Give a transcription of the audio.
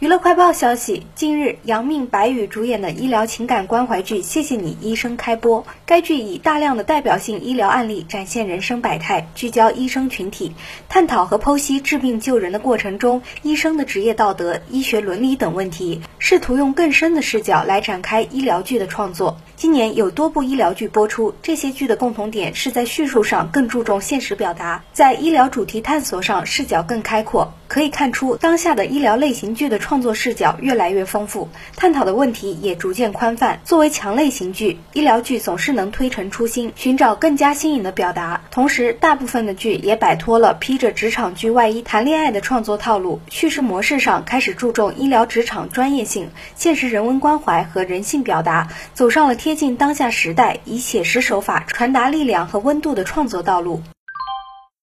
娱乐快报消息，近日，杨幂、白宇主演的医疗情感关怀剧《谢谢你医生》开播。该剧以大量的代表性医疗案例展现人生百态，聚焦医生群体，探讨和剖析治病救人的过程中医生的职业道德、医学伦理等问题，试图用更深的视角来展开医疗剧的创作。今年有多部医疗剧播出，这些剧的共同点是在叙述上更注重现实表达，在医疗主题探索上视角更开阔。可以看出，当下的医疗类型剧的创作视角越来越丰富，探讨的问题也逐渐宽泛。作为强类型剧，医疗剧总是能推陈出新，寻找更加新颖的表达。同时，大部分的剧也摆脱了披着职场剧外衣谈恋爱的创作套路，叙事模式上开始注重医疗职场专业性、现实人文关怀和人性表达，走上了贴近当下时代，以写实手法传达力量和温度的创作道路。